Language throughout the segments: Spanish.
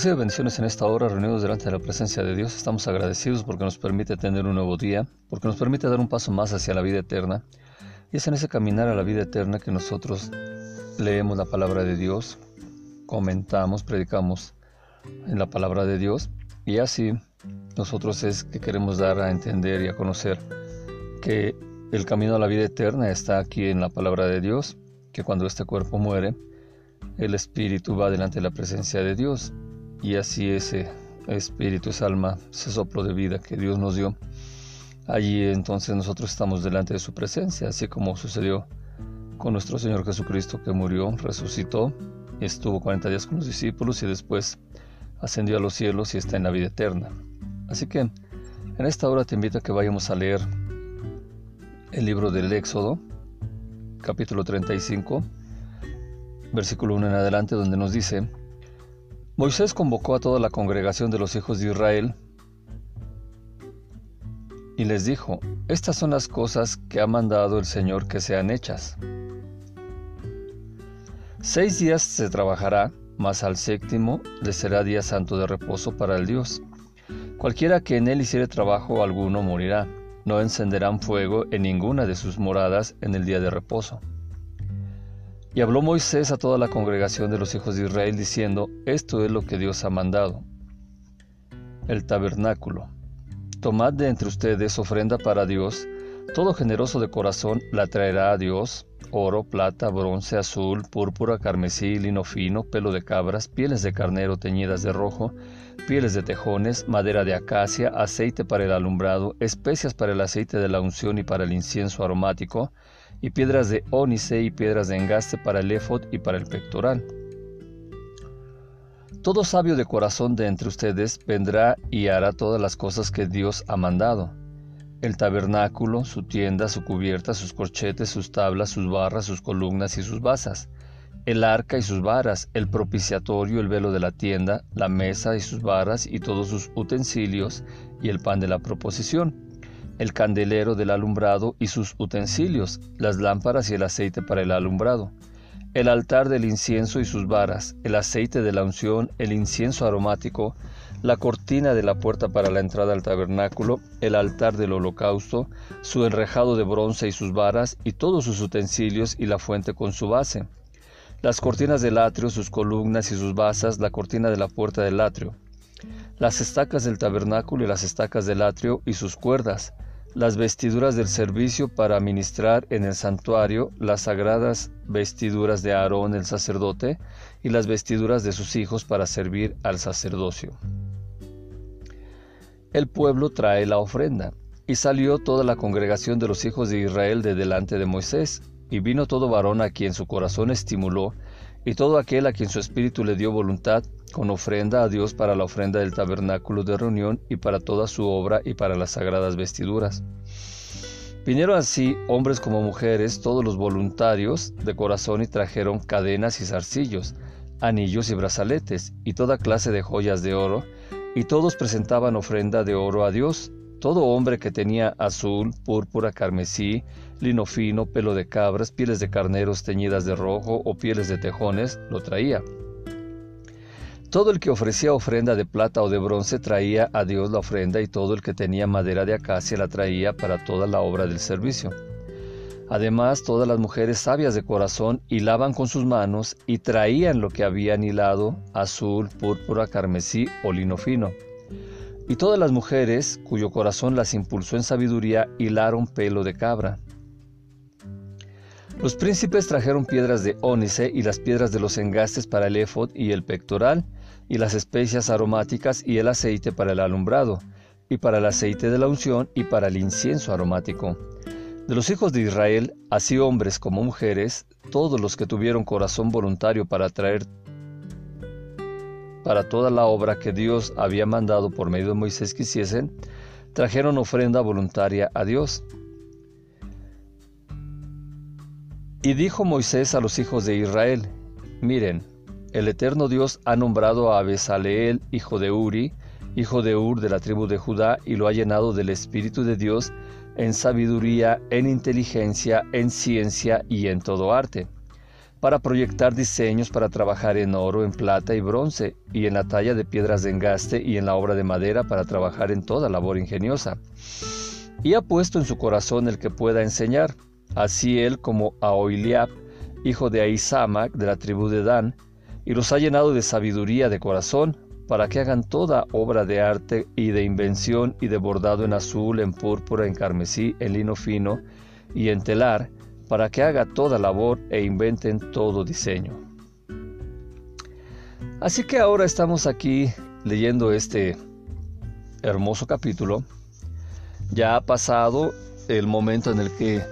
Recibe bendiciones en esta hora, reunidos delante de la presencia de Dios. Estamos agradecidos porque nos permite tener un nuevo día, porque nos permite dar un paso más hacia la vida eterna. Y es en ese caminar a la vida eterna que nosotros leemos la palabra de Dios, comentamos, predicamos en la palabra de Dios. Y así nosotros es que queremos dar a entender y a conocer que el camino a la vida eterna está aquí en la palabra de Dios, que cuando este cuerpo muere, el espíritu va delante de la presencia de Dios y así ese espíritu, esa alma, ese soplo de vida que Dios nos dio, allí entonces nosotros estamos delante de su presencia, así como sucedió con nuestro Señor Jesucristo que murió, resucitó, estuvo 40 días con los discípulos y después ascendió a los cielos y está en la vida eterna. Así que en esta hora te invito a que vayamos a leer el libro del Éxodo, capítulo 35, versículo 1 en adelante, donde nos dice, Moisés convocó a toda la congregación de los hijos de Israel y les dijo, Estas son las cosas que ha mandado el Señor que sean hechas. Seis días se trabajará, mas al séptimo le será día santo de reposo para el Dios. Cualquiera que en él hiciere trabajo alguno morirá. No encenderán fuego en ninguna de sus moradas en el día de reposo. Y habló Moisés a toda la congregación de los hijos de Israel diciendo, Esto es lo que Dios ha mandado. El tabernáculo. Tomad de entre ustedes ofrenda para Dios, todo generoso de corazón la traerá a Dios, oro, plata, bronce, azul, púrpura, carmesí, lino fino, pelo de cabras, pieles de carnero teñidas de rojo, pieles de tejones, madera de acacia, aceite para el alumbrado, especias para el aceite de la unción y para el incienso aromático, y piedras de ónice y piedras de engaste para el éfod y para el pectoral. Todo sabio de corazón de entre ustedes vendrá y hará todas las cosas que Dios ha mandado. El tabernáculo, su tienda, su cubierta, sus corchetes, sus tablas, sus barras, sus columnas y sus basas, el arca y sus varas, el propiciatorio, el velo de la tienda, la mesa y sus varas y todos sus utensilios, y el pan de la proposición el candelero del alumbrado y sus utensilios, las lámparas y el aceite para el alumbrado, el altar del incienso y sus varas, el aceite de la unción, el incienso aromático, la cortina de la puerta para la entrada al tabernáculo, el altar del holocausto, su enrejado de bronce y sus varas, y todos sus utensilios y la fuente con su base, las cortinas del atrio, sus columnas y sus basas, la cortina de la puerta del atrio, las estacas del tabernáculo y las estacas del atrio y sus cuerdas, las vestiduras del servicio para ministrar en el santuario, las sagradas vestiduras de Aarón el sacerdote y las vestiduras de sus hijos para servir al sacerdocio. El pueblo trae la ofrenda, y salió toda la congregación de los hijos de Israel de delante de Moisés, y vino todo varón a quien su corazón estimuló, y todo aquel a quien su espíritu le dio voluntad, con ofrenda a Dios para la ofrenda del tabernáculo de reunión y para toda su obra y para las sagradas vestiduras. Vinieron así hombres como mujeres, todos los voluntarios de corazón y trajeron cadenas y zarcillos, anillos y brazaletes y toda clase de joyas de oro, y todos presentaban ofrenda de oro a Dios, todo hombre que tenía azul, púrpura, carmesí, lino fino, pelo de cabras, pieles de carneros teñidas de rojo o pieles de tejones, lo traía. Todo el que ofrecía ofrenda de plata o de bronce traía a Dios la ofrenda y todo el que tenía madera de acacia la traía para toda la obra del servicio. Además, todas las mujeres sabias de corazón hilaban con sus manos y traían lo que habían hilado, azul, púrpura, carmesí o lino fino. Y todas las mujeres, cuyo corazón las impulsó en sabiduría, hilaron pelo de cabra. Los príncipes trajeron piedras de ónice y las piedras de los engastes para el éfod y el pectoral, y las especias aromáticas y el aceite para el alumbrado, y para el aceite de la unción y para el incienso aromático. De los hijos de Israel, así hombres como mujeres, todos los que tuvieron corazón voluntario para traer para toda la obra que Dios había mandado por medio de Moisés que hiciesen, trajeron ofrenda voluntaria a Dios. Y dijo Moisés a los hijos de Israel, miren, el eterno Dios ha nombrado a Besaleel, hijo de Uri, hijo de Ur de la tribu de Judá, y lo ha llenado del Espíritu de Dios en sabiduría, en inteligencia, en ciencia y en todo arte para proyectar diseños para trabajar en oro, en plata y bronce, y en la talla de piedras de engaste y en la obra de madera para trabajar en toda labor ingeniosa. Y ha puesto en su corazón el que pueda enseñar, así él como a Oiliab, hijo de Ahisamac de la tribu de Dan, y los ha llenado de sabiduría de corazón, para que hagan toda obra de arte y de invención y de bordado en azul, en púrpura, en carmesí, en lino fino y en telar, para que haga toda labor e inventen todo diseño. Así que ahora estamos aquí leyendo este hermoso capítulo. Ya ha pasado el momento en el que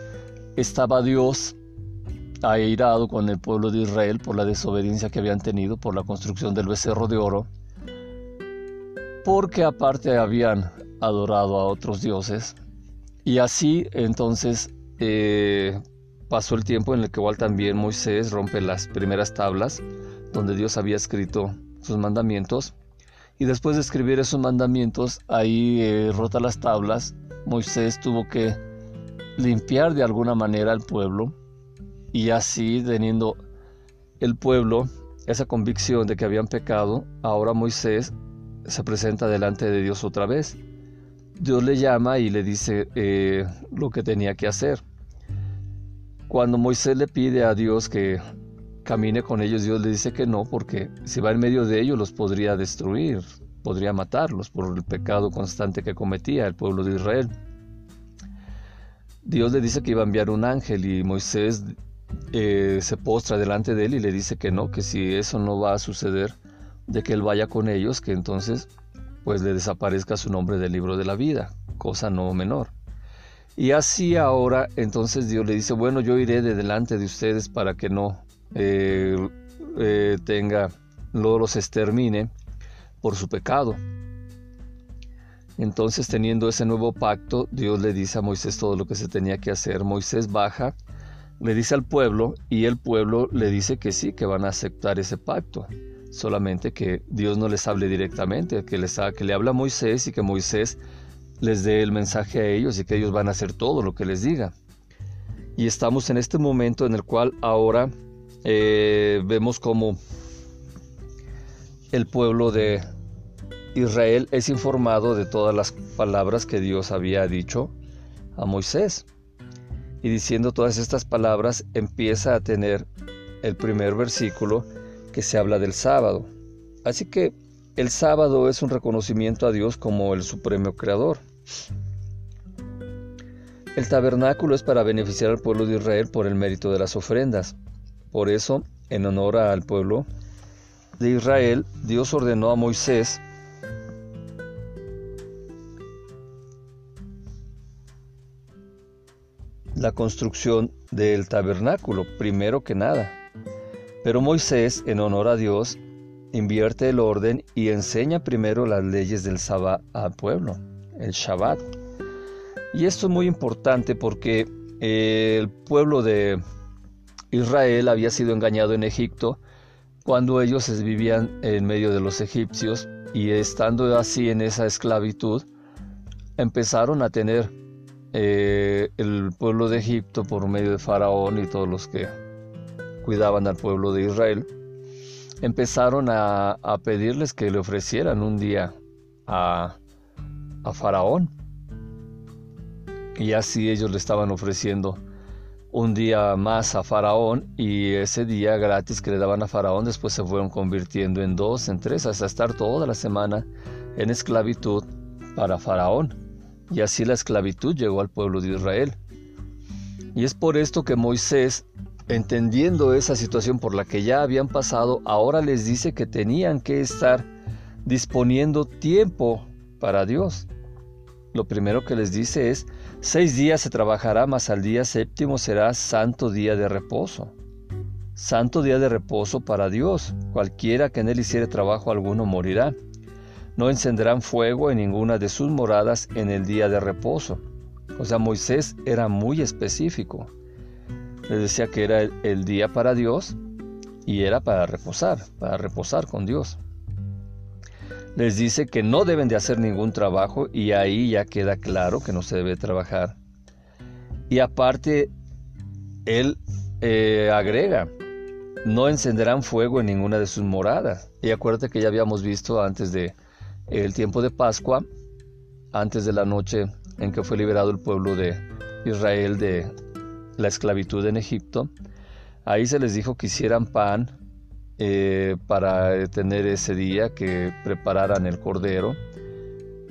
estaba Dios airado con el pueblo de Israel por la desobediencia que habían tenido por la construcción del becerro de oro, porque aparte habían adorado a otros dioses. Y así entonces eh, Pasó el tiempo en el que igual también Moisés rompe las primeras tablas donde Dios había escrito sus mandamientos. Y después de escribir esos mandamientos, ahí eh, rota las tablas, Moisés tuvo que limpiar de alguna manera al pueblo y así teniendo el pueblo esa convicción de que habían pecado, ahora Moisés se presenta delante de Dios otra vez. Dios le llama y le dice eh, lo que tenía que hacer. Cuando Moisés le pide a Dios que camine con ellos, Dios le dice que no, porque si va en medio de ellos los podría destruir, podría matarlos por el pecado constante que cometía el pueblo de Israel. Dios le dice que iba a enviar un ángel y Moisés eh, se postra delante de él y le dice que no, que si eso no va a suceder, de que él vaya con ellos, que entonces pues le desaparezca su nombre del libro de la vida, cosa no menor. Y así ahora, entonces Dios le dice, bueno, yo iré de delante de ustedes para que no eh, eh, tenga, no los extermine por su pecado. Entonces, teniendo ese nuevo pacto, Dios le dice a Moisés todo lo que se tenía que hacer. Moisés baja, le dice al pueblo y el pueblo le dice que sí, que van a aceptar ese pacto. Solamente que Dios no les hable directamente, que, les, que le habla a Moisés y que Moisés les dé el mensaje a ellos y que ellos van a hacer todo lo que les diga. Y estamos en este momento en el cual ahora eh, vemos como el pueblo de Israel es informado de todas las palabras que Dios había dicho a Moisés. Y diciendo todas estas palabras empieza a tener el primer versículo que se habla del sábado. Así que el sábado es un reconocimiento a Dios como el supremo creador. El tabernáculo es para beneficiar al pueblo de Israel por el mérito de las ofrendas. Por eso, en honor al pueblo de Israel, Dios ordenó a Moisés la construcción del tabernáculo, primero que nada. Pero Moisés, en honor a Dios, invierte el orden y enseña primero las leyes del Sabbat al pueblo el Shabbat. Y esto es muy importante porque eh, el pueblo de Israel había sido engañado en Egipto cuando ellos vivían en medio de los egipcios y estando así en esa esclavitud, empezaron a tener eh, el pueblo de Egipto por medio de Faraón y todos los que cuidaban al pueblo de Israel, empezaron a, pedirles que le ofrecieran un día a, a Faraón. Y así ellos le estaban ofreciendo un día más a Faraón y ese día gratis que le daban a Faraón después se fueron convirtiendo en dos, en tres, hasta estar toda la semana en esclavitud para Faraón. Y así la esclavitud llegó al pueblo de Israel. Y es por esto que Moisés, entendiendo esa situación por la que ya habían pasado, ahora les dice que tenían que estar disponiendo tiempo para Dios. Lo primero que les dice es, seis días se trabajará, mas al día séptimo será santo día de reposo. Santo día de reposo para Dios. Cualquiera que en él hiciere trabajo alguno morirá. No encenderán fuego en ninguna de sus moradas en el día de reposo. O sea, Moisés era muy específico. Les decía que era el día para Dios y era para reposar, para reposar con Dios les dice que no deben de hacer ningún trabajo y ahí ya queda claro que no se debe trabajar. Y aparte, él eh, agrega no encenderán fuego en ninguna de sus moradas. Y acuérdate que ya habíamos visto antes de el tiempo de Pascua, antes de la noche en que fue liberado el pueblo de Israel de la esclavitud en Egipto, ahí se les dijo que hicieran pan eh, para tener ese día, que prepararan el cordero,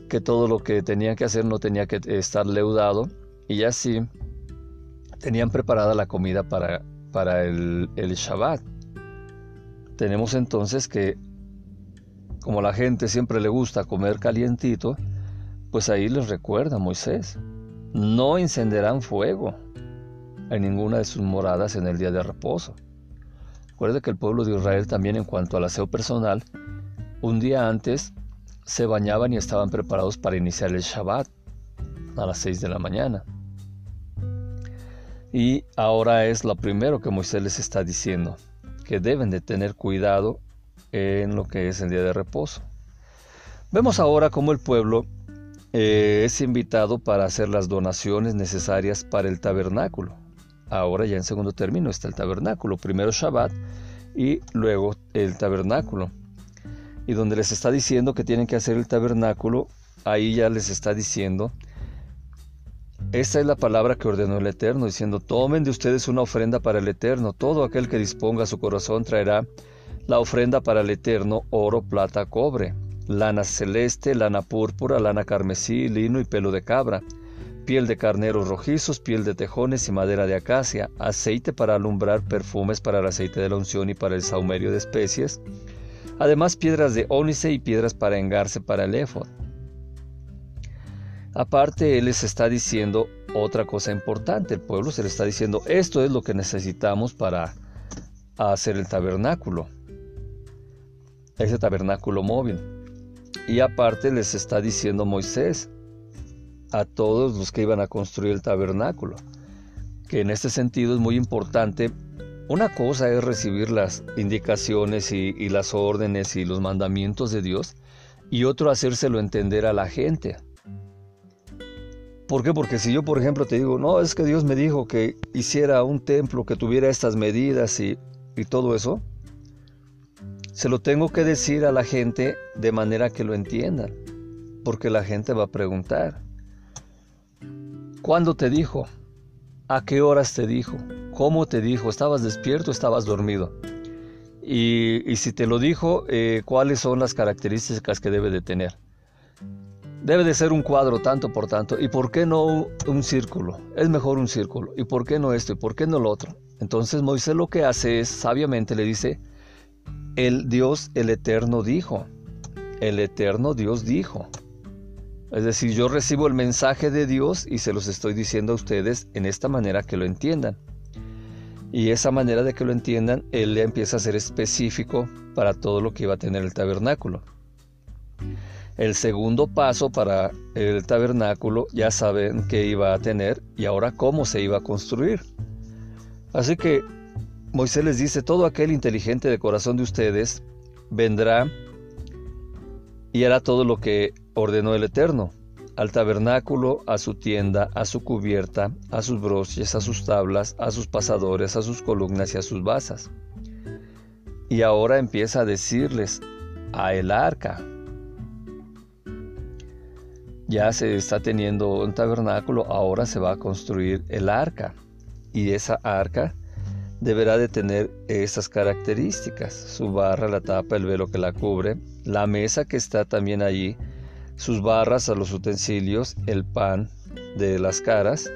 que todo lo que tenían que hacer no tenía que estar leudado, y así tenían preparada la comida para, para el, el Shabbat. Tenemos entonces que, como la gente siempre le gusta comer calientito, pues ahí les recuerda Moisés, no encenderán fuego en ninguna de sus moradas en el día de reposo. Recuerde que el pueblo de Israel también en cuanto al aseo personal, un día antes se bañaban y estaban preparados para iniciar el Shabbat a las 6 de la mañana. Y ahora es lo primero que Moisés les está diciendo, que deben de tener cuidado en lo que es el día de reposo. Vemos ahora cómo el pueblo eh, es invitado para hacer las donaciones necesarias para el tabernáculo. Ahora ya en segundo término está el tabernáculo, primero Shabbat y luego el tabernáculo. Y donde les está diciendo que tienen que hacer el tabernáculo, ahí ya les está diciendo esta es la palabra que ordenó el Eterno, diciendo, tomen de ustedes una ofrenda para el Eterno. Todo aquel que disponga su corazón traerá la ofrenda para el Eterno, oro, plata, cobre, lana celeste, lana púrpura, lana carmesí, lino y pelo de cabra, piel de carneros rojizos, piel de tejones y madera de acacia, aceite para alumbrar, perfumes para el aceite de la unción y para el saumerio de especies, además piedras de ónice y piedras para engarce para el éfod Aparte, Él les está diciendo otra cosa importante. El pueblo se le está diciendo, esto es lo que necesitamos para hacer el tabernáculo. Ese tabernáculo móvil. Y aparte les está diciendo Moisés a todos los que iban a construir el tabernáculo, que en este sentido es muy importante. Una cosa es recibir las indicaciones y, y las órdenes y los mandamientos de Dios, y otro hacérselo entender a la gente. ¿Por qué? Porque si yo, por ejemplo, te digo, no, es que Dios me dijo que hiciera un templo que tuviera estas medidas y, todo eso, se lo tengo que decir a la gente de manera que lo entiendan, porque la gente va a preguntar, ¿cuándo te dijo? ¿A qué horas te dijo? ¿Cómo te dijo? ¿Estabas despierto o estabas dormido? Y, si te lo dijo, eh, ¿cuáles son las características que debe de tener? Debe de ser un cuadro tanto por tanto. ¿Y por qué no un círculo? Es mejor un círculo. ¿Y por qué no esto? ¿Y por qué no lo otro? Entonces Moisés lo que hace es, sabiamente le dice, el Dios, el Eterno dijo. El Eterno Dios dijo. Es decir, yo recibo el mensaje de Dios y se los estoy diciendo a ustedes en esta manera que lo entiendan. Y esa manera de que lo entiendan, Él le empieza a ser específico para todo lo que iba a tener el tabernáculo. El segundo paso para el tabernáculo ya saben que iba a tener y ahora cómo se iba a construir. Así que Moisés les dice, todo aquel inteligente de corazón de ustedes vendrá y hará todo lo que ordenó el Eterno, al tabernáculo, a su tienda, a su cubierta, a sus broches, a sus tablas, a sus pasadores, a sus columnas y a sus basas. Y ahora empieza a decirles, a el arca, ya se está teniendo un tabernáculo, ahora se va a construir el arca. Y esa arca deberá de tener esas características, su barra, la tapa, el velo que la cubre, la mesa que está también allí, sus barras a los utensilios, el pan de las caras.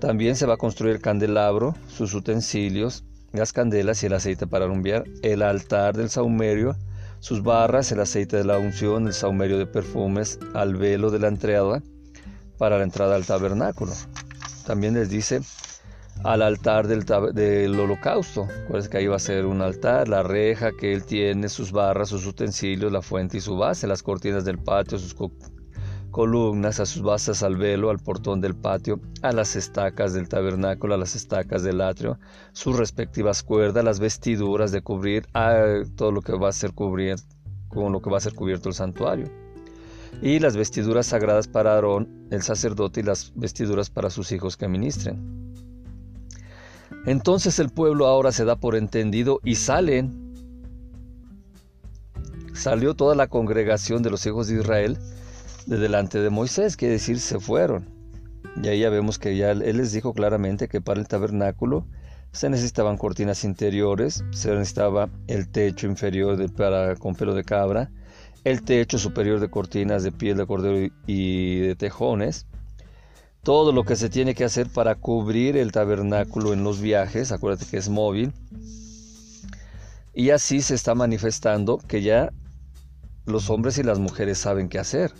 También se va a construir el candelabro, sus utensilios, las candelas y el aceite para alumbrar, el altar del saumerio, sus barras, el aceite de la unción, el saumerio de perfumes, al velo de la entrada para la entrada al tabernáculo. También les dice al altar del, del holocausto, pues que ahí va a ser un altar, la reja que él tiene, sus barras, sus utensilios, la fuente y su base, las cortinas del patio, sus columnas, a sus basas al velo, al portón del patio, a las estacas del tabernáculo, a las estacas del atrio, sus respectivas cuerdas, las vestiduras de cubrir, a todo lo que va a ser cubrir, con lo que va a ser cubierto el santuario. Y las vestiduras sagradas para Aarón, el sacerdote, y las vestiduras para sus hijos que ministren. Entonces el pueblo ahora se da por entendido y salen. Salió toda la congregación de los hijos de Israel de delante de Moisés, quiere decir se fueron. Y ahí ya vemos que ya él les dijo claramente que para el tabernáculo se necesitaban cortinas interiores, se necesitaba el techo inferior de, para, con pelo de cabra, el techo superior de cortinas de piel de cordero y de tejones, todo lo que se tiene que hacer para cubrir el tabernáculo en los viajes, acuérdate que es móvil, y así se está manifestando que ya los hombres y las mujeres saben qué hacer,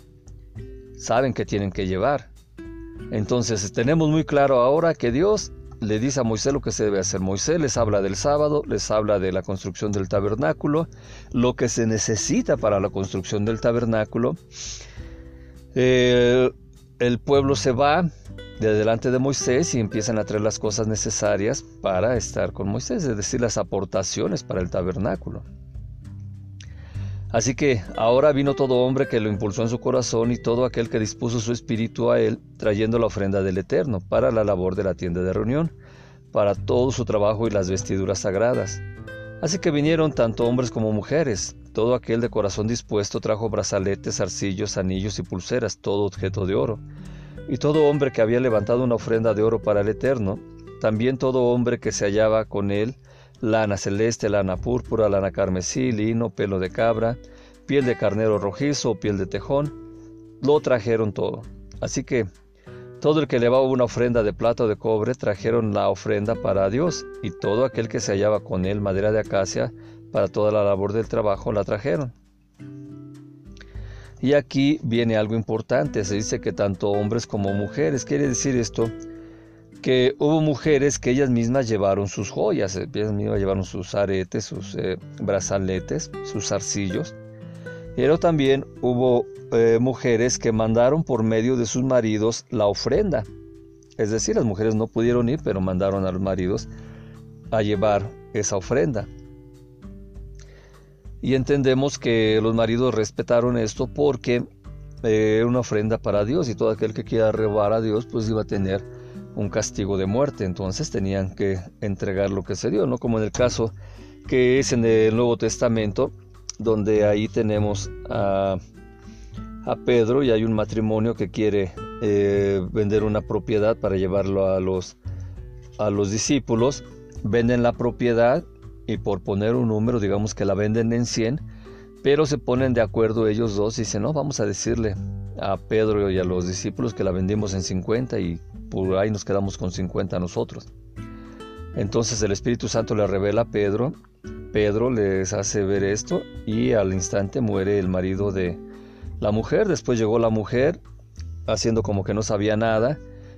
saben qué tienen que llevar. Entonces tenemos muy claro ahora que Dios le dice a Moisés lo que se debe hacer. Moisés les habla del sábado, les habla de la construcción del tabernáculo, lo que se necesita para la construcción del tabernáculo. Eh, el pueblo se va de delante de Moisés y empiezan a traer las cosas necesarias para estar con Moisés, es decir, las aportaciones para el tabernáculo. Así que ahora vino todo hombre que lo impulsó en su corazón y todo aquel que dispuso su espíritu a él, trayendo la ofrenda del Eterno para la labor de la tienda de reunión, para todo su trabajo y las vestiduras sagradas. Así que vinieron tanto hombres como mujeres. Todo aquel de corazón dispuesto trajo brazaletes, arcillos, anillos y pulseras, todo objeto de oro. Y todo hombre que había levantado una ofrenda de oro para el Eterno, también todo hombre que se hallaba con él, lana celeste, lana púrpura, lana carmesí, lino, pelo de cabra, piel de carnero rojizo o piel de tejón, lo trajeron todo. Así que todo el que llevaba una ofrenda de plata o de cobre trajeron la ofrenda para Dios, y todo aquel que se hallaba con él madera de acacia para toda la labor del trabajo la trajeron. Y aquí viene algo importante, se dice que tanto hombres como mujeres, quiere decir esto, que hubo mujeres que ellas mismas llevaron sus joyas, ellas mismas llevaron sus aretes, sus eh, brazaletes, sus arcillos. Pero también hubo eh, mujeres que mandaron por medio de sus maridos la ofrenda. Es decir, las mujeres no pudieron ir, pero mandaron a los maridos a llevar esa ofrenda. Y entendemos que los maridos respetaron esto porque eh, era una ofrenda para Dios y todo aquel que quiera robar a Dios pues iba a tener un castigo de muerte, entonces tenían que entregar lo que se dio, ¿no? Como en el caso que es en el Nuevo Testamento, donde ahí tenemos a, Pedro y hay un matrimonio que quiere eh, vender una propiedad para llevarlo a los, a los discípulos, venden la propiedad y por poner un número, digamos que la venden en 100, pero se ponen de acuerdo ellos dos y dicen, no, vamos a decirle a Pedro y a los discípulos que la vendimos en 50 y por ahí nos quedamos con 50 nosotros. Entonces el Espíritu Santo le revela a Pedro, Pedro les hace ver esto y al instante muere el marido de la mujer, después llegó la mujer haciendo como que no sabía nada,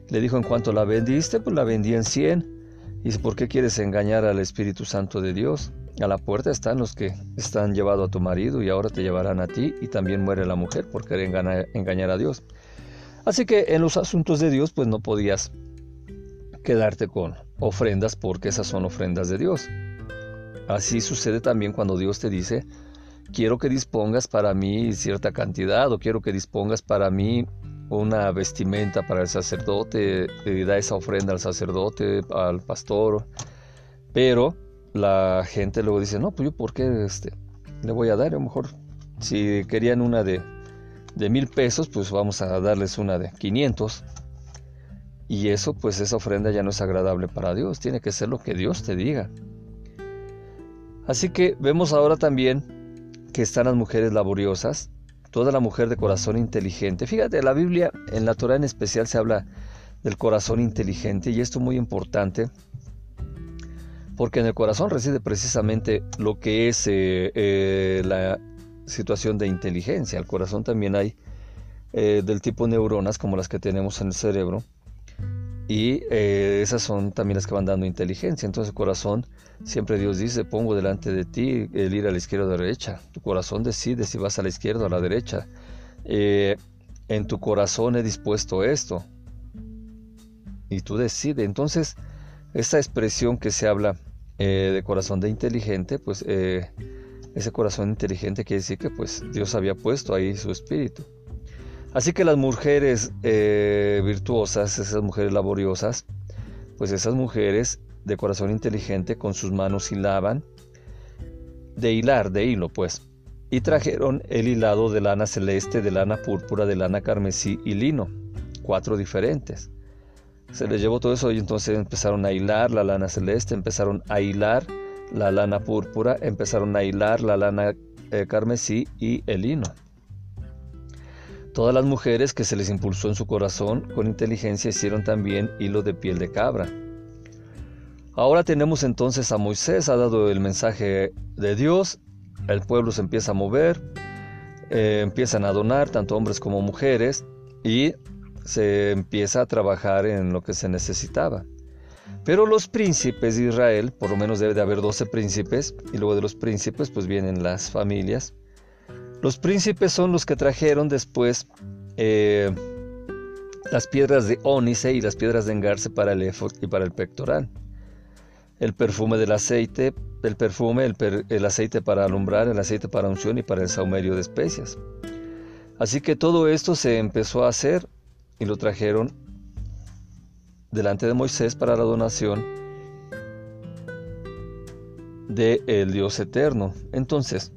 le dijo en cuanto la vendiste, pues la vendí en 100. Y ¿por qué quieres engañar al Espíritu Santo de Dios? A la puerta están los que están llevado a tu marido y ahora te llevarán a ti y también muere la mujer por querer engañar a Dios. Así que en los asuntos de Dios pues no podías quedarte con ofrendas porque esas son ofrendas de Dios. Así sucede también cuando Dios te dice, quiero que dispongas para mí cierta cantidad o quiero que dispongas para mí una vestimenta para el sacerdote, y da esa ofrenda al sacerdote, al pastor, pero la gente luego dice, no, pues yo por qué este, le voy a dar, a lo mejor si querían una de de mil pesos, pues vamos a darles una de 500. Y eso, pues esa ofrenda ya no es agradable para Dios, tiene que ser lo que Dios te diga. Así que vemos ahora también que están las mujeres laboriosas, toda la mujer de corazón inteligente. Fíjate, la Biblia, en la Torah en especial, se habla del corazón inteligente y esto es muy importante porque en el corazón reside precisamente lo que es eh, eh, la situación de inteligencia. Al corazón también hay eh, del tipo neuronas como las que tenemos en el cerebro y eh, esas son también las que van dando inteligencia. Entonces corazón, siempre Dios dice, pongo delante de ti el ir a la izquierda o a la derecha. Tu corazón decide si vas a la izquierda o a la derecha. Eh, en tu corazón he dispuesto esto. Y tú decides. Entonces, esta expresión que se habla de corazón de inteligente, pues ese corazón inteligente quiere decir que pues Dios había puesto ahí su espíritu. Así que las mujeres eh, virtuosas, esas mujeres laboriosas, pues esas mujeres de corazón inteligente con sus manos hilaban, de hilar, de hilo pues, y trajeron el hilado de lana celeste, de lana púrpura, de lana carmesí y lino, cuatro diferentes. Se les llevó todo eso y entonces empezaron a hilar la lana celeste, empezaron a hilar la lana púrpura, empezaron a hilar la lana eh, carmesí y el lino. Todas las mujeres que se les impulsó en su corazón con inteligencia hicieron también hilo de piel de cabra. Ahora tenemos entonces a Moisés, ha dado el mensaje de Dios, el pueblo se empieza a mover, eh, empiezan a donar tanto hombres como mujeres y se empieza a trabajar en lo que se necesitaba. Pero los príncipes de Israel, por lo menos debe de haber 12 príncipes, y luego de los príncipes pues vienen las familias. Los príncipes son los que trajeron después eh, las piedras de ónice y las piedras de engarce para el efod y para el pectoral. El perfume del aceite, el perfume, el, el aceite para alumbrar, el aceite para unción y para el saumerio de especias. Así que todo esto se empezó a hacer y lo trajeron delante de Moisés para la donación del el Dios eterno. Entonces,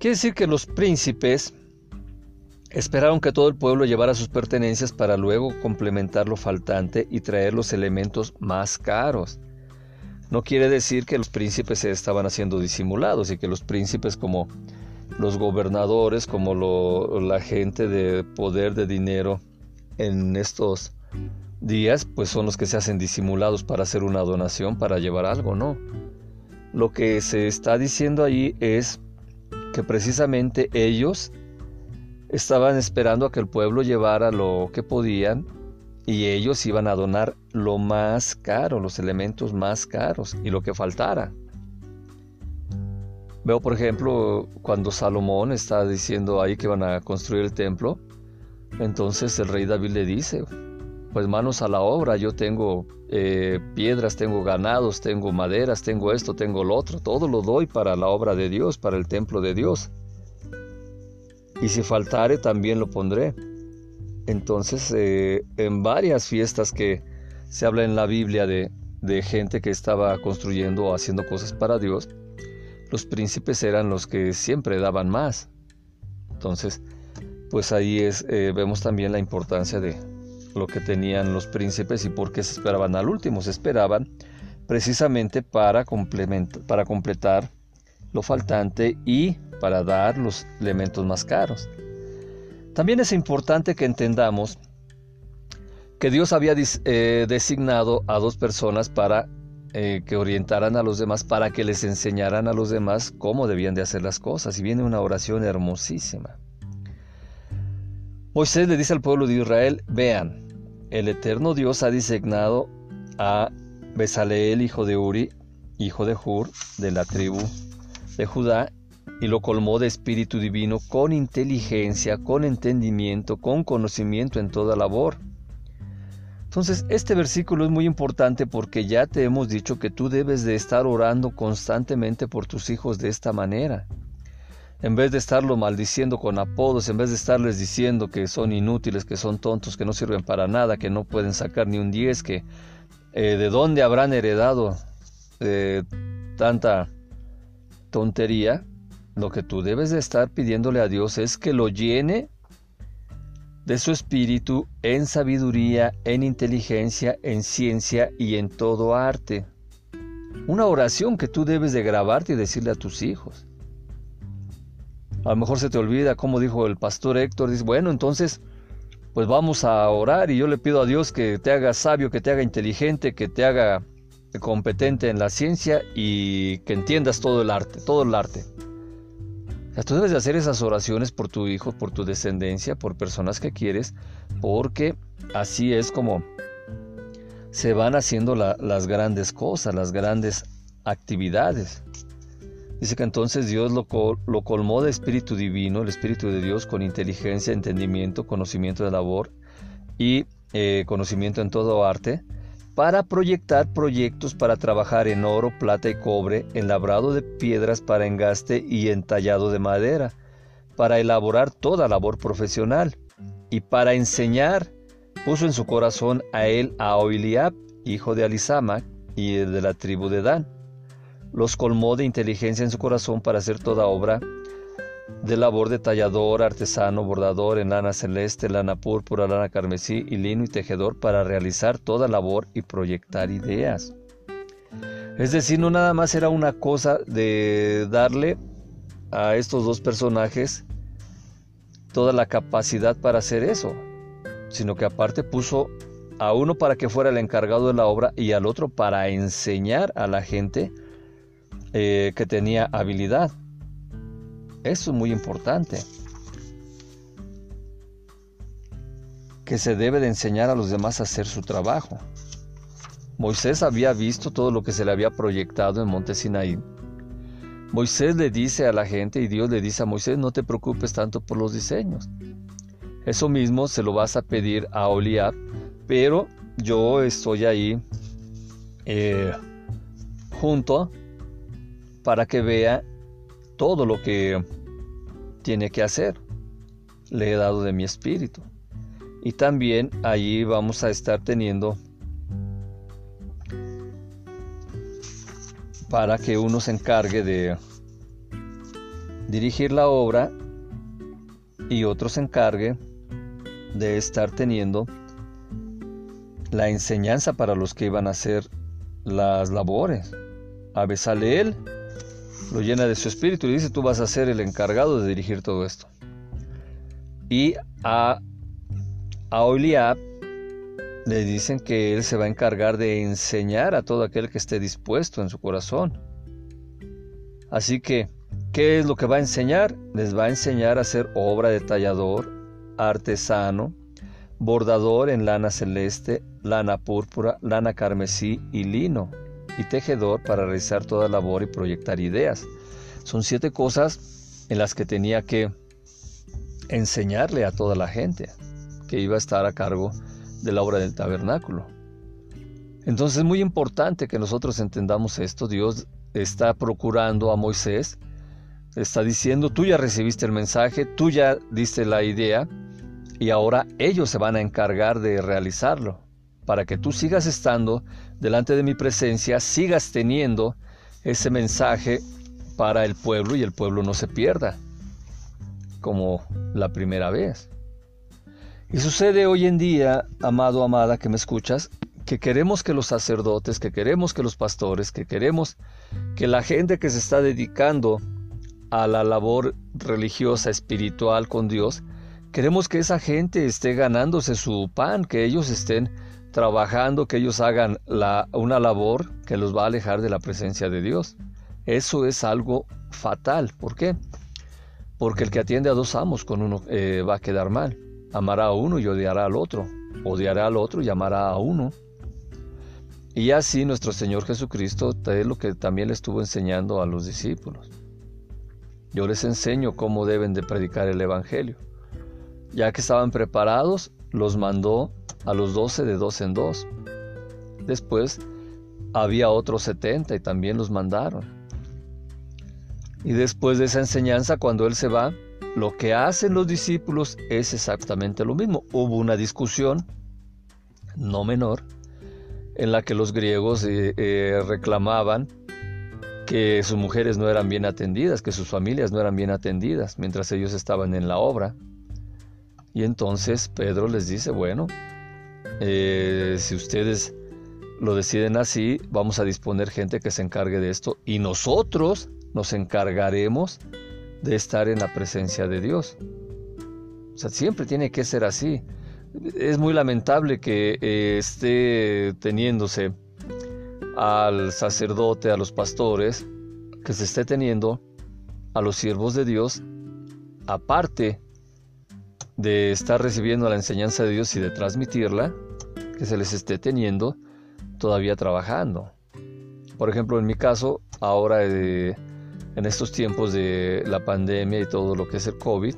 quiere decir que los príncipes esperaron que todo el pueblo llevara sus pertenencias para luego complementar lo faltante y traer los elementos más caros. No quiere decir que los príncipes se estaban haciendo disimulados y que los príncipes como los gobernadores, como la gente de poder, de dinero, en estos días, pues son los que se hacen disimulados para hacer una donación, para llevar algo, ¿no? Lo que se está diciendo ahí es que precisamente ellos estaban esperando a que el pueblo llevara lo que podían y ellos iban a donar lo más caro, los elementos más caros y lo que faltara. Veo, por ejemplo, cuando Salomón está diciendo ahí que van a construir el templo, entonces el rey David le dice, pues manos a la obra, yo tengo eh, piedras, tengo ganados, tengo maderas, tengo esto, tengo lo otro, todo lo doy para la obra de Dios, para el templo de Dios. Y si faltare, también lo pondré. Entonces, eh, en varias fiestas que se habla en la Biblia de, de gente que estaba construyendo o haciendo cosas para Dios, los príncipes eran los que siempre daban más. Entonces, pues ahí es, eh, vemos también la importancia de lo que tenían los príncipes y por qué se esperaban al último. Se esperaban precisamente para, para completar lo faltante y para dar los elementos más caros. También es importante que entendamos que Dios había eh, designado a dos personas para eh, que orientaran a los demás, para que les enseñaran a los demás cómo debían de hacer las cosas. Y viene una oración hermosísima. Moisés le dice al pueblo de Israel, vean, el eterno Dios ha designado a Besaleel, hijo de Uri, hijo de Hur, de la tribu de Judá, y lo colmó de espíritu divino con inteligencia, con entendimiento, con conocimiento en toda labor. Entonces, este versículo es muy importante porque ya te hemos dicho que tú debes de estar orando constantemente por tus hijos de esta manera en vez de estarlo maldiciendo con apodos, en vez de estarles diciendo que son inútiles, que son tontos, que no sirven para nada, que no pueden sacar ni un 10, que eh, de dónde habrán heredado eh, tanta tontería, lo que tú debes de estar pidiéndole a Dios es que lo llene de su espíritu en sabiduría, en inteligencia, en ciencia y en todo arte. Una oración que tú debes de grabarte y decirle a tus hijos. A lo mejor se te olvida, como dijo el pastor Héctor, dice, bueno, entonces, pues vamos a orar y yo le pido a Dios que te haga sabio, que te haga inteligente, que te haga competente en la ciencia y que entiendas todo el arte, todo el arte. O tú debes de hacer esas oraciones por tu hijo, por tu descendencia, por personas que quieres, porque así es como se van haciendo las grandes cosas, las grandes actividades. Dice que entonces Dios lo, colmó de espíritu divino, el espíritu de Dios, con inteligencia, entendimiento, conocimiento de labor y eh, conocimiento en todo arte, para proyectar proyectos para trabajar en oro, plata y cobre, en labrado de piedras para engaste y entallado de madera, para elaborar toda labor profesional y para enseñar, puso en su corazón a él a Oiliab, hijo de Alisama, y de la tribu de Dan. Los colmó de inteligencia en su corazón para hacer toda obra de labor de tallador, artesano, bordador en lana celeste, lana púrpura, lana carmesí y lino y tejedor para realizar toda labor y proyectar ideas. Es decir, no nada más era una cosa de darle a estos dos personajes toda la capacidad para hacer eso, sino que aparte puso a uno para que fuera el encargado de la obra y al otro para enseñar a la gente eh, que tenía habilidad. Eso es muy importante. Que se debe de enseñar a los demás a hacer su trabajo. Moisés había visto todo lo que se le había proyectado en Monte Sinaí. Moisés le dice a la gente y Dios le dice a Moisés, no te preocupes tanto por los diseños. Eso mismo se lo vas a pedir a Oliab, pero yo estoy ahí eh, junto para que vea todo lo que tiene que hacer. Le he dado de mi espíritu. Y también allí vamos a estar teniendo para que uno se encargue de dirigir la obra y otro se encargue de estar teniendo la enseñanza para los que iban a hacer las labores. A Besaleel lo llena de su espíritu y dice, tú vas a ser el encargado de dirigir todo esto. Y a, a Oliab le dicen que él se va a encargar de enseñar a todo aquel que esté dispuesto en su corazón. Así que, ¿qué es lo que va a enseñar? Les va a enseñar a hacer obra de tallador, artesano, bordador en lana celeste, lana púrpura, lana carmesí y lino y tejedor para realizar toda labor y proyectar ideas. Son siete cosas en las que tenía que enseñarle a toda la gente que iba a estar a cargo de la obra del tabernáculo. Entonces es muy importante que nosotros entendamos esto. Dios está procurando a Moisés, está diciendo, tú ya recibiste el mensaje, tú ya diste la idea y ahora ellos se van a encargar de realizarlo para que tú sigas estando delante de mi presencia, sigas teniendo ese mensaje para el pueblo y el pueblo no se pierda, como la primera vez. Y sucede hoy en día, amado, amada, que me escuchas, que queremos que los sacerdotes, que queremos que los pastores, que queremos que la gente que se está dedicando a la labor religiosa, espiritual con Dios, queremos que esa gente esté ganándose su pan, que ellos estén trabajando, que ellos hagan una labor que los va a alejar de la presencia de Dios. Eso es algo fatal. ¿Por qué? Porque el que atiende a dos amos con uno eh, va a quedar mal. Amará a uno y odiará al otro. Odiará al otro y amará a uno. Y así nuestro Señor Jesucristo es lo que también le estuvo enseñando a los discípulos. Yo les enseño cómo deben de predicar el Evangelio. Ya que estaban preparados, los mandó a los doce de dos en dos. Después había otros setenta y también los mandaron. Y después de esa enseñanza, cuando Él se va, lo que hacen los discípulos es exactamente lo mismo. Hubo una discusión, no menor, en la que los griegos eh, eh, reclamaban que sus mujeres no eran bien atendidas, que sus familias no eran bien atendidas mientras ellos estaban en la obra. Y entonces Pedro les dice, bueno, eh, si ustedes lo deciden así, vamos a disponer gente que se encargue de esto y nosotros nos encargaremos de estar en la presencia de Dios. O sea, siempre tiene que ser así. Es muy lamentable que eh, esté teniéndose al sacerdote, a los pastores, que se esté teniendo a los siervos de Dios, aparte de estar recibiendo la enseñanza de Dios y de transmitirla, que se les esté teniendo todavía trabajando. Por ejemplo, en mi caso, ahora en estos tiempos de la pandemia y todo lo que es el COVID,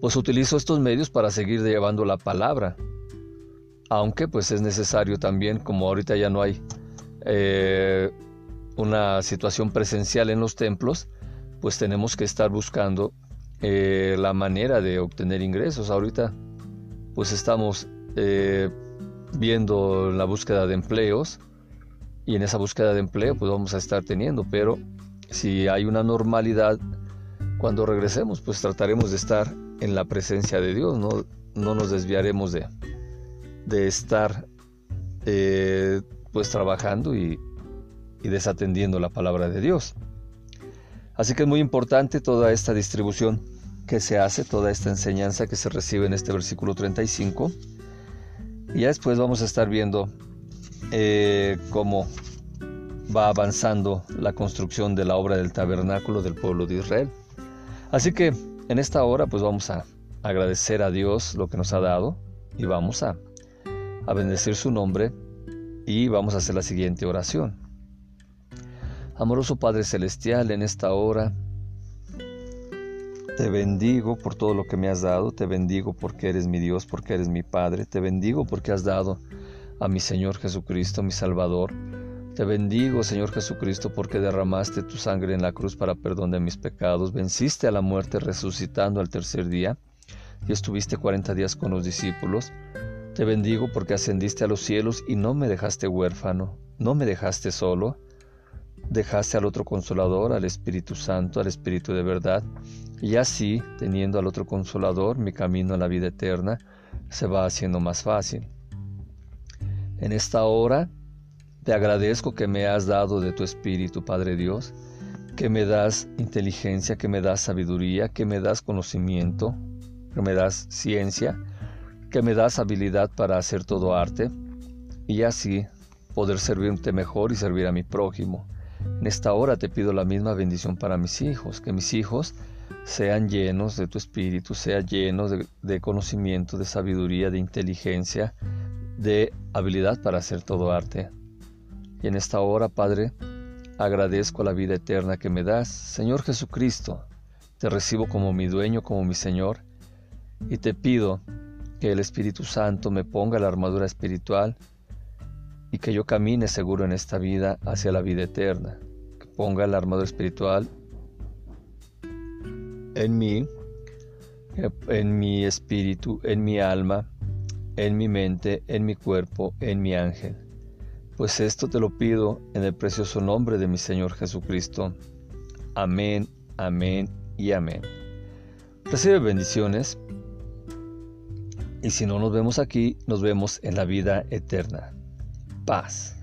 pues utilizo estos medios para seguir llevando la palabra. Aunque pues es necesario también, como ahorita ya no hay eh, una situación presencial en los templos, pues tenemos que estar buscando eh, la manera de obtener ingresos. Ahorita pues estamos eh, viendo la búsqueda de empleos y en esa búsqueda de empleo pues vamos a estar teniendo, pero si hay una normalidad, cuando regresemos pues trataremos de estar en la presencia de Dios, no, no nos desviaremos de, de estar eh, pues trabajando y, y desatendiendo la palabra de Dios. Así que es muy importante toda esta distribución que se hace, toda esta enseñanza que se recibe en este versículo 35. Y ya después vamos a estar viendo eh, cómo va avanzando la construcción de la obra del tabernáculo del pueblo de Israel. Así que en esta hora pues vamos a agradecer a Dios lo que nos ha dado y vamos a, a bendecir su nombre y vamos a hacer la siguiente oración. Amoroso Padre Celestial, en esta hora te bendigo por todo lo que me has dado, te bendigo porque eres mi Dios, porque eres mi Padre, te bendigo porque has dado a mi Señor Jesucristo, mi Salvador. Te bendigo, Señor Jesucristo, porque derramaste tu sangre en la cruz para perdón de mis pecados, venciste a la muerte resucitando al tercer día y estuviste cuarenta días con los discípulos. Te bendigo porque ascendiste a los cielos y no me dejaste huérfano, no me dejaste solo, dejaste al otro consolador, al Espíritu Santo, al Espíritu de verdad, y así, teniendo al otro consolador, mi camino a la vida eterna se va haciendo más fácil. En esta hora te agradezco que me has dado de tu Espíritu, Padre Dios, que me das inteligencia, que me das sabiduría, que me das conocimiento, que me das ciencia, que me das habilidad para hacer todo arte y así poder servirte mejor y servir a mi prójimo. En esta hora te pido la misma bendición para mis hijos, que mis hijos sean llenos de tu espíritu, sean llenos de, de, conocimiento, de sabiduría, de inteligencia, de habilidad para hacer todo arte. Y en esta hora, Padre, agradezco la vida eterna que me das. Señor Jesucristo, te recibo como mi dueño, como mi Señor, y te pido que el Espíritu Santo me ponga la armadura espiritual y que yo camine seguro en esta vida hacia la vida eterna. Que ponga la armadura espiritual en mí, en mi espíritu, en mi alma, en mi mente, en mi cuerpo, en mi ángel. Pues esto te lo pido en el precioso nombre de mi Señor Jesucristo. Amén, amén y amén. Recibe bendiciones y si no nos vemos aquí, nos vemos en la vida eterna. Paz.